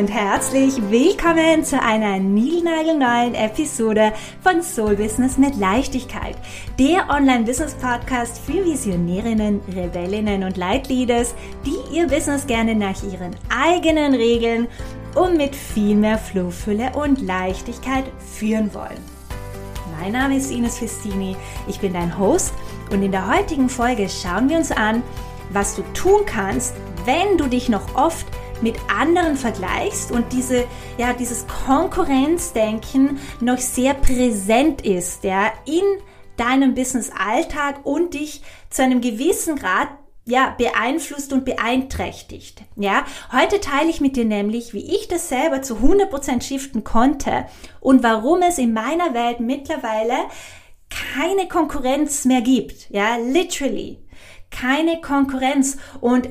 und herzlich willkommen zu einer niegelnagelneuen Episode von Soul Business mit Leichtigkeit, der Online-Business-Podcast für Visionärinnen, Rebellinnen und Leitleaders, die ihr Business gerne nach ihren eigenen Regeln und mit viel mehr Flohfülle und Leichtigkeit führen wollen. Mein Name ist Ines Festini, ich bin dein Host und in der heutigen Folge schauen wir uns an, was du tun kannst, wenn du dich noch oft mit anderen vergleichst und diese, ja, dieses Konkurrenzdenken noch sehr präsent ist, ja, in deinem Business-Alltag und dich zu einem gewissen Grad ja, beeinflusst und beeinträchtigt. Ja, heute teile ich mit dir nämlich, wie ich das selber zu 100% shiften konnte und warum es in meiner Welt mittlerweile keine Konkurrenz mehr gibt. Ja, literally. Keine Konkurrenz. Und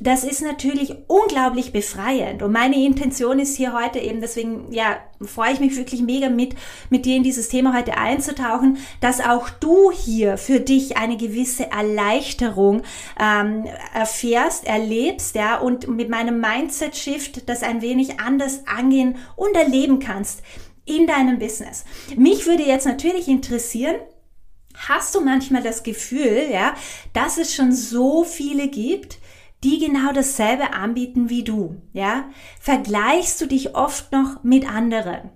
das ist natürlich unglaublich befreiend. Und meine Intention ist hier heute eben, deswegen, ja, freue ich mich wirklich mega mit, mit dir in dieses Thema heute einzutauchen, dass auch du hier für dich eine gewisse Erleichterung ähm, erfährst, erlebst, ja, und mit meinem Mindset-Shift das ein wenig anders angehen und erleben kannst in deinem Business. Mich würde jetzt natürlich interessieren, hast du manchmal das Gefühl, ja, dass es schon so viele gibt, die genau dasselbe anbieten wie du, ja? Vergleichst du dich oft noch mit anderen?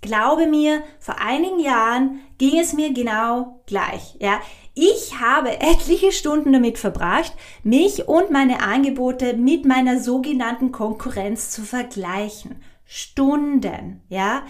Glaube mir, vor einigen Jahren ging es mir genau gleich, ja? Ich habe etliche Stunden damit verbracht, mich und meine Angebote mit meiner sogenannten Konkurrenz zu vergleichen. Stunden, ja.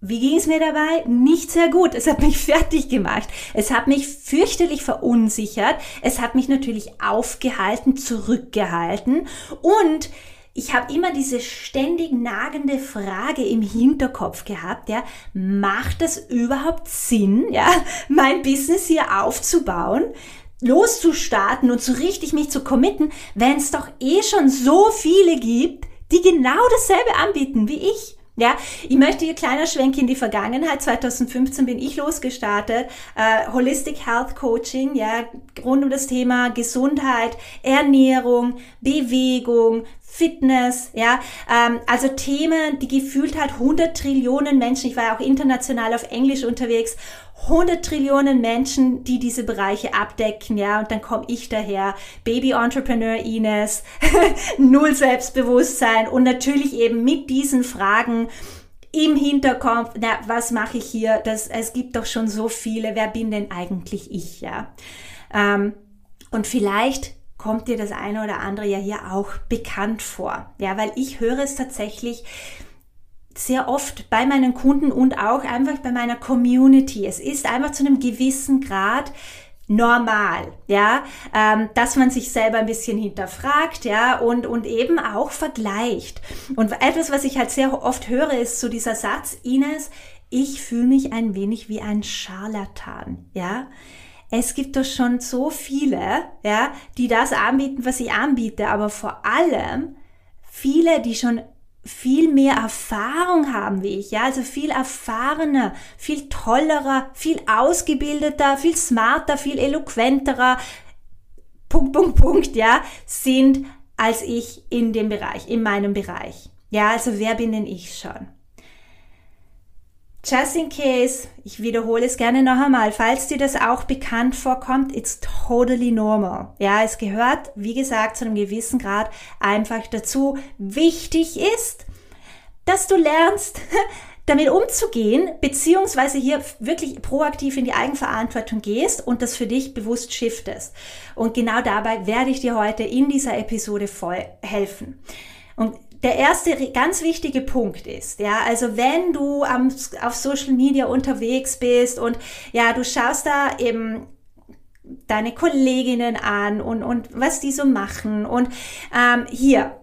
Wie ging es mir dabei? Nicht sehr gut. Es hat mich fertig gemacht. Es hat mich fürchterlich verunsichert. Es hat mich natürlich aufgehalten, zurückgehalten. Und ich habe immer diese ständig nagende Frage im Hinterkopf gehabt, ja, macht das überhaupt Sinn, ja, mein Business hier aufzubauen? loszustarten und so richtig mich zu committen, wenn es doch eh schon so viele gibt, die genau dasselbe anbieten wie ich. Ja, ich möchte hier kleiner Schwenk in die Vergangenheit. 2015 bin ich losgestartet. Äh, Holistic Health Coaching, ja, rund um das Thema Gesundheit, Ernährung, Bewegung, Fitness, ja, ähm, also Themen, die gefühlt halt 100 Trillionen Menschen, ich war ja auch international auf Englisch unterwegs, 100 Trillionen Menschen, die diese Bereiche abdecken, ja, und dann komme ich daher, Baby Entrepreneur Ines, null Selbstbewusstsein und natürlich eben mit diesen Fragen im Hinterkopf, na, was mache ich hier? Das, es gibt doch schon so viele, wer bin denn eigentlich ich, ja? Ähm, und vielleicht kommt dir das eine oder andere ja hier auch bekannt vor, ja, weil ich höre es tatsächlich sehr oft bei meinen Kunden und auch einfach bei meiner Community. Es ist einfach zu einem gewissen Grad normal, ja, ähm, dass man sich selber ein bisschen hinterfragt, ja, und, und eben auch vergleicht. Und etwas, was ich halt sehr oft höre, ist so dieser Satz, Ines, ich fühle mich ein wenig wie ein Scharlatan, ja. Es gibt doch schon so viele, ja, die das anbieten, was ich anbiete, aber vor allem viele, die schon viel mehr Erfahrung haben wie ich, ja, also viel erfahrener, viel tollerer, viel ausgebildeter, viel smarter, viel eloquenterer, Punkt, Punkt, Punkt, ja, sind als ich in dem Bereich, in meinem Bereich. Ja, also wer bin denn ich schon? Just in case, ich wiederhole es gerne noch einmal, falls dir das auch bekannt vorkommt, it's totally normal. Ja, es gehört, wie gesagt, zu einem gewissen Grad einfach dazu. Wichtig ist, dass du lernst, damit umzugehen, beziehungsweise hier wirklich proaktiv in die Eigenverantwortung gehst und das für dich bewusst shiftest. Und genau dabei werde ich dir heute in dieser Episode voll helfen. Und der erste ganz wichtige Punkt ist, ja, also wenn du am, auf Social Media unterwegs bist und ja, du schaust da eben deine Kolleginnen an und, und was die so machen und ähm, hier,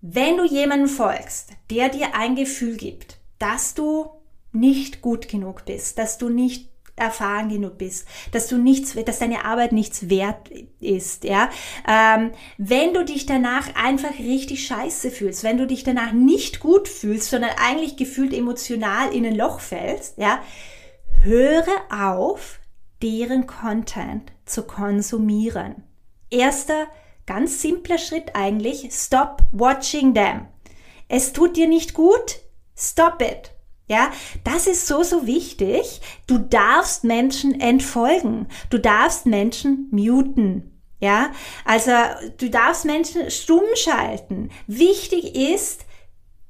wenn du jemanden folgst, der dir ein Gefühl gibt, dass du nicht gut genug bist, dass du nicht erfahren genug bist, dass du nichts, dass deine Arbeit nichts wert ist, ja. Ähm, wenn du dich danach einfach richtig scheiße fühlst, wenn du dich danach nicht gut fühlst, sondern eigentlich gefühlt emotional in ein Loch fällst, ja, höre auf, deren Content zu konsumieren. Erster, ganz simpler Schritt eigentlich, stop watching them. es tut dir nicht gut, stop it. Ja, das ist so, so wichtig. Du darfst Menschen entfolgen. Du darfst Menschen muten. Ja, also du darfst Menschen stumm schalten. Wichtig ist,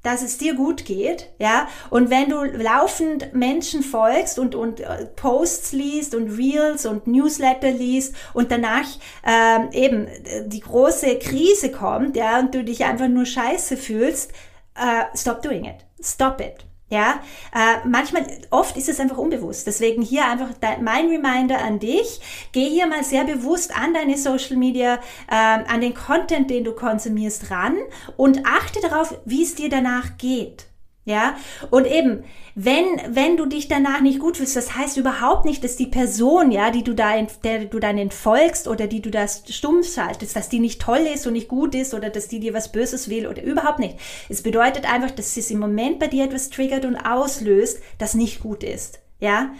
dass es dir gut geht, ja. Und wenn du laufend Menschen folgst und, und äh, Posts liest und Reels und Newsletter liest und danach ähm, eben die große Krise kommt, ja, und du dich einfach nur scheiße fühlst, äh, stop doing it. Stop it. Ja, äh, manchmal, oft ist es einfach unbewusst. Deswegen hier einfach mein Reminder an dich. Geh hier mal sehr bewusst an deine Social Media, äh, an den Content, den du konsumierst, ran und achte darauf, wie es dir danach geht. Ja, und eben, wenn, wenn du dich danach nicht gut fühlst, das heißt überhaupt nicht, dass die Person, ja, die du da, der du dann entfolgst oder die du da stumm schaltest, dass die nicht toll ist und nicht gut ist oder dass die dir was Böses will oder überhaupt nicht. Es bedeutet einfach, dass es im Moment bei dir etwas triggert und auslöst, das nicht gut ist. Ja,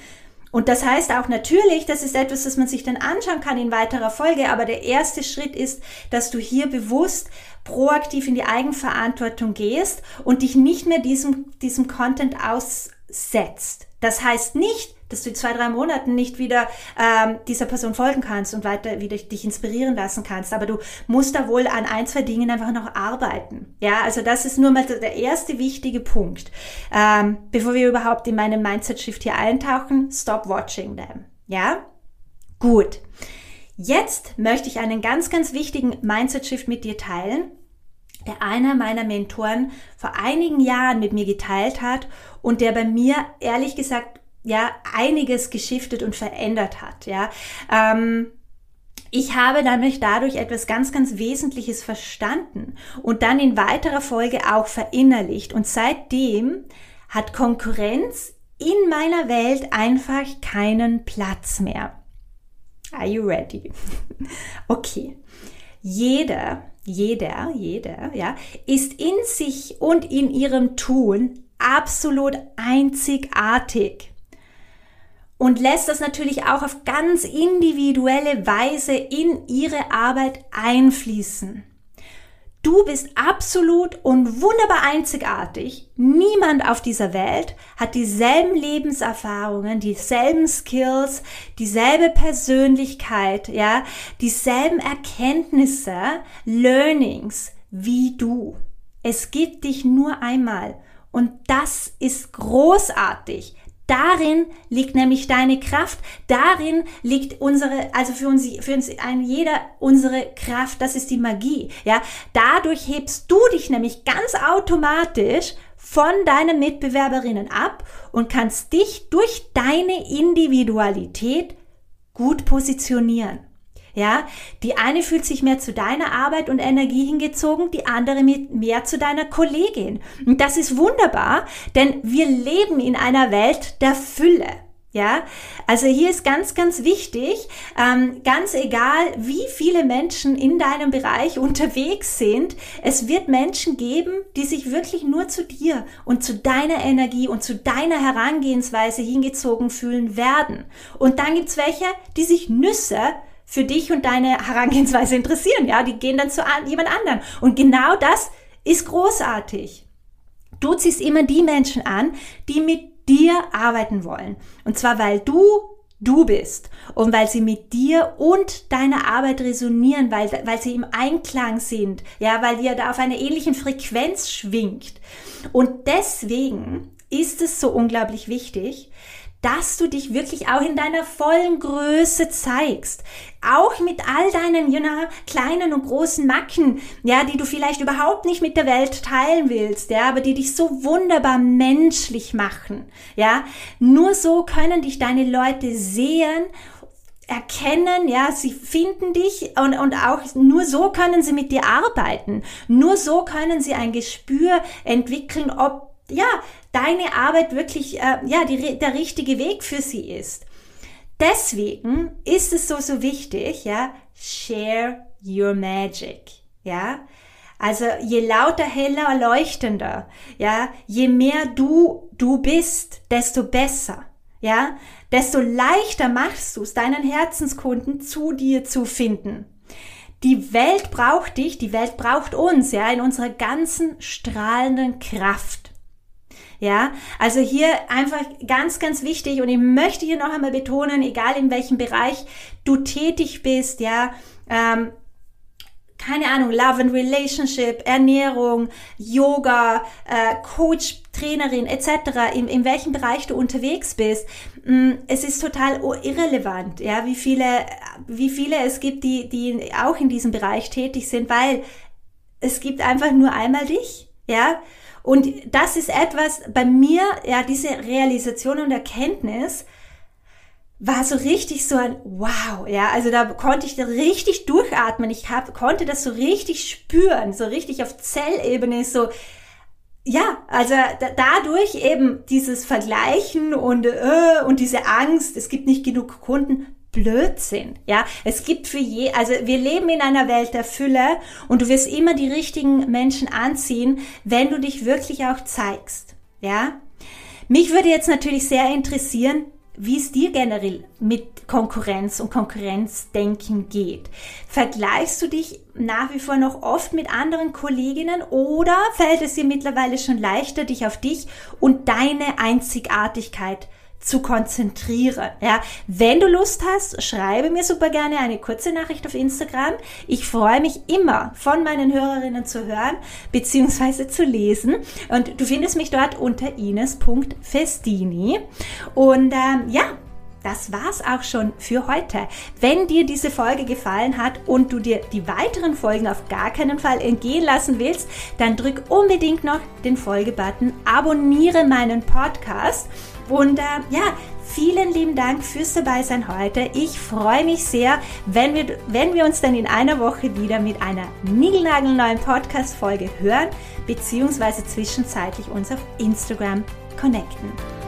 und das heißt auch natürlich, das ist etwas, das man sich dann anschauen kann in weiterer Folge, aber der erste Schritt ist, dass du hier bewusst proaktiv in die Eigenverantwortung gehst und dich nicht mehr diesem, diesem Content aussetzt. Das heißt nicht, dass du in zwei, drei Monaten nicht wieder ähm, dieser Person folgen kannst und weiter wieder dich inspirieren lassen kannst. Aber du musst da wohl an ein, zwei Dingen einfach noch arbeiten. Ja, also das ist nur mal der erste wichtige Punkt. Ähm, bevor wir überhaupt in meinem Mindset-Shift hier eintauchen, stop watching them. Ja? Gut. Jetzt möchte ich einen ganz, ganz wichtigen Mindset-Shift mit dir teilen der einer meiner Mentoren vor einigen Jahren mit mir geteilt hat und der bei mir ehrlich gesagt ja einiges geschiftet und verändert hat. Ja, ähm, ich habe nämlich dadurch etwas ganz, ganz Wesentliches verstanden und dann in weiterer Folge auch verinnerlicht. Und seitdem hat Konkurrenz in meiner Welt einfach keinen Platz mehr. Are you ready? Okay. Jeder, jeder, jeder, ja, ist in sich und in ihrem Tun absolut einzigartig und lässt das natürlich auch auf ganz individuelle Weise in ihre Arbeit einfließen. Du bist absolut und wunderbar einzigartig. Niemand auf dieser Welt hat dieselben Lebenserfahrungen, dieselben Skills, dieselbe Persönlichkeit, ja, dieselben Erkenntnisse, Learnings wie du. Es gibt dich nur einmal und das ist großartig. Darin liegt nämlich deine Kraft. Darin liegt unsere, also für uns, für uns ein jeder unsere Kraft. Das ist die Magie. Ja, dadurch hebst du dich nämlich ganz automatisch von deinen Mitbewerberinnen ab und kannst dich durch deine Individualität gut positionieren. Ja, die eine fühlt sich mehr zu deiner Arbeit und Energie hingezogen, die andere mehr zu deiner Kollegin. Und das ist wunderbar, denn wir leben in einer Welt der Fülle. Ja, also hier ist ganz, ganz wichtig, ähm, ganz egal, wie viele Menschen in deinem Bereich unterwegs sind, es wird Menschen geben, die sich wirklich nur zu dir und zu deiner Energie und zu deiner Herangehensweise hingezogen fühlen werden. Und dann gibt's welche, die sich Nüsse für dich und deine Herangehensweise interessieren. Ja, die gehen dann zu jemand anderen. Und genau das ist großartig. Du ziehst immer die Menschen an, die mit dir arbeiten wollen. Und zwar, weil du du bist und weil sie mit dir und deiner Arbeit resonieren, weil, weil sie im Einklang sind, ja, weil ihr da auf einer ähnlichen Frequenz schwingt. Und deswegen ist es so unglaublich wichtig, dass du dich wirklich auch in deiner vollen Größe zeigst. Auch mit all deinen, you know, kleinen und großen Macken, ja, die du vielleicht überhaupt nicht mit der Welt teilen willst, ja, aber die dich so wunderbar menschlich machen, ja. Nur so können dich deine Leute sehen erkennen, ja, sie finden dich und, und auch nur so können sie mit dir arbeiten. Nur so können sie ein Gespür entwickeln, ob ja, deine Arbeit wirklich äh, ja, die, der richtige Weg für sie ist. Deswegen ist es so, so wichtig, ja, share your magic, ja. Also je lauter, heller, leuchtender, ja, je mehr du, du bist, desto besser, ja, desto leichter machst du es, deinen Herzenskunden zu dir zu finden. die Welt braucht dich, die Welt braucht uns, ja, in unserer ganzen strahlenden Kraft. Ja, also hier einfach ganz, ganz wichtig und ich möchte hier noch einmal betonen, egal in welchem Bereich du tätig bist, ja, ähm, keine Ahnung, Love and Relationship, Ernährung, Yoga, äh, Coach, Trainerin etc., in, in welchem Bereich du unterwegs bist, mm, es ist total irrelevant, ja, wie viele, wie viele es gibt, die, die auch in diesem Bereich tätig sind, weil es gibt einfach nur einmal dich, ja, und das ist etwas bei mir, ja, diese Realisation und Erkenntnis, war so richtig so ein Wow, ja, also da konnte ich da richtig durchatmen. Ich hab, konnte das so richtig spüren, so richtig auf Zellebene, so ja, also da, dadurch eben dieses Vergleichen und äh, und diese Angst, es gibt nicht genug Kunden, Blödsinn, ja. Es gibt für je, also wir leben in einer Welt der Fülle und du wirst immer die richtigen Menschen anziehen, wenn du dich wirklich auch zeigst, ja. Mich würde jetzt natürlich sehr interessieren, wie es dir generell mit Konkurrenz und Konkurrenzdenken geht. Vergleichst du dich nach wie vor noch oft mit anderen Kolleginnen oder fällt es dir mittlerweile schon leichter, dich auf dich und deine Einzigartigkeit zu konzentrieren. Ja, wenn du Lust hast, schreibe mir super gerne eine kurze Nachricht auf Instagram. Ich freue mich immer von meinen Hörerinnen zu hören bzw. zu lesen und du findest mich dort unter ines.festini und ähm, ja, das war's auch schon für heute. Wenn dir diese Folge gefallen hat und du dir die weiteren Folgen auf gar keinen Fall entgehen lassen willst, dann drück unbedingt noch den Folgebutton, abonniere meinen Podcast und äh, ja, vielen lieben Dank fürs Dabeisein heute. Ich freue mich sehr, wenn wir, wenn wir uns dann in einer Woche wieder mit einer niegelnagelneuen Podcast-Folge hören, beziehungsweise zwischenzeitlich uns auf Instagram connecten.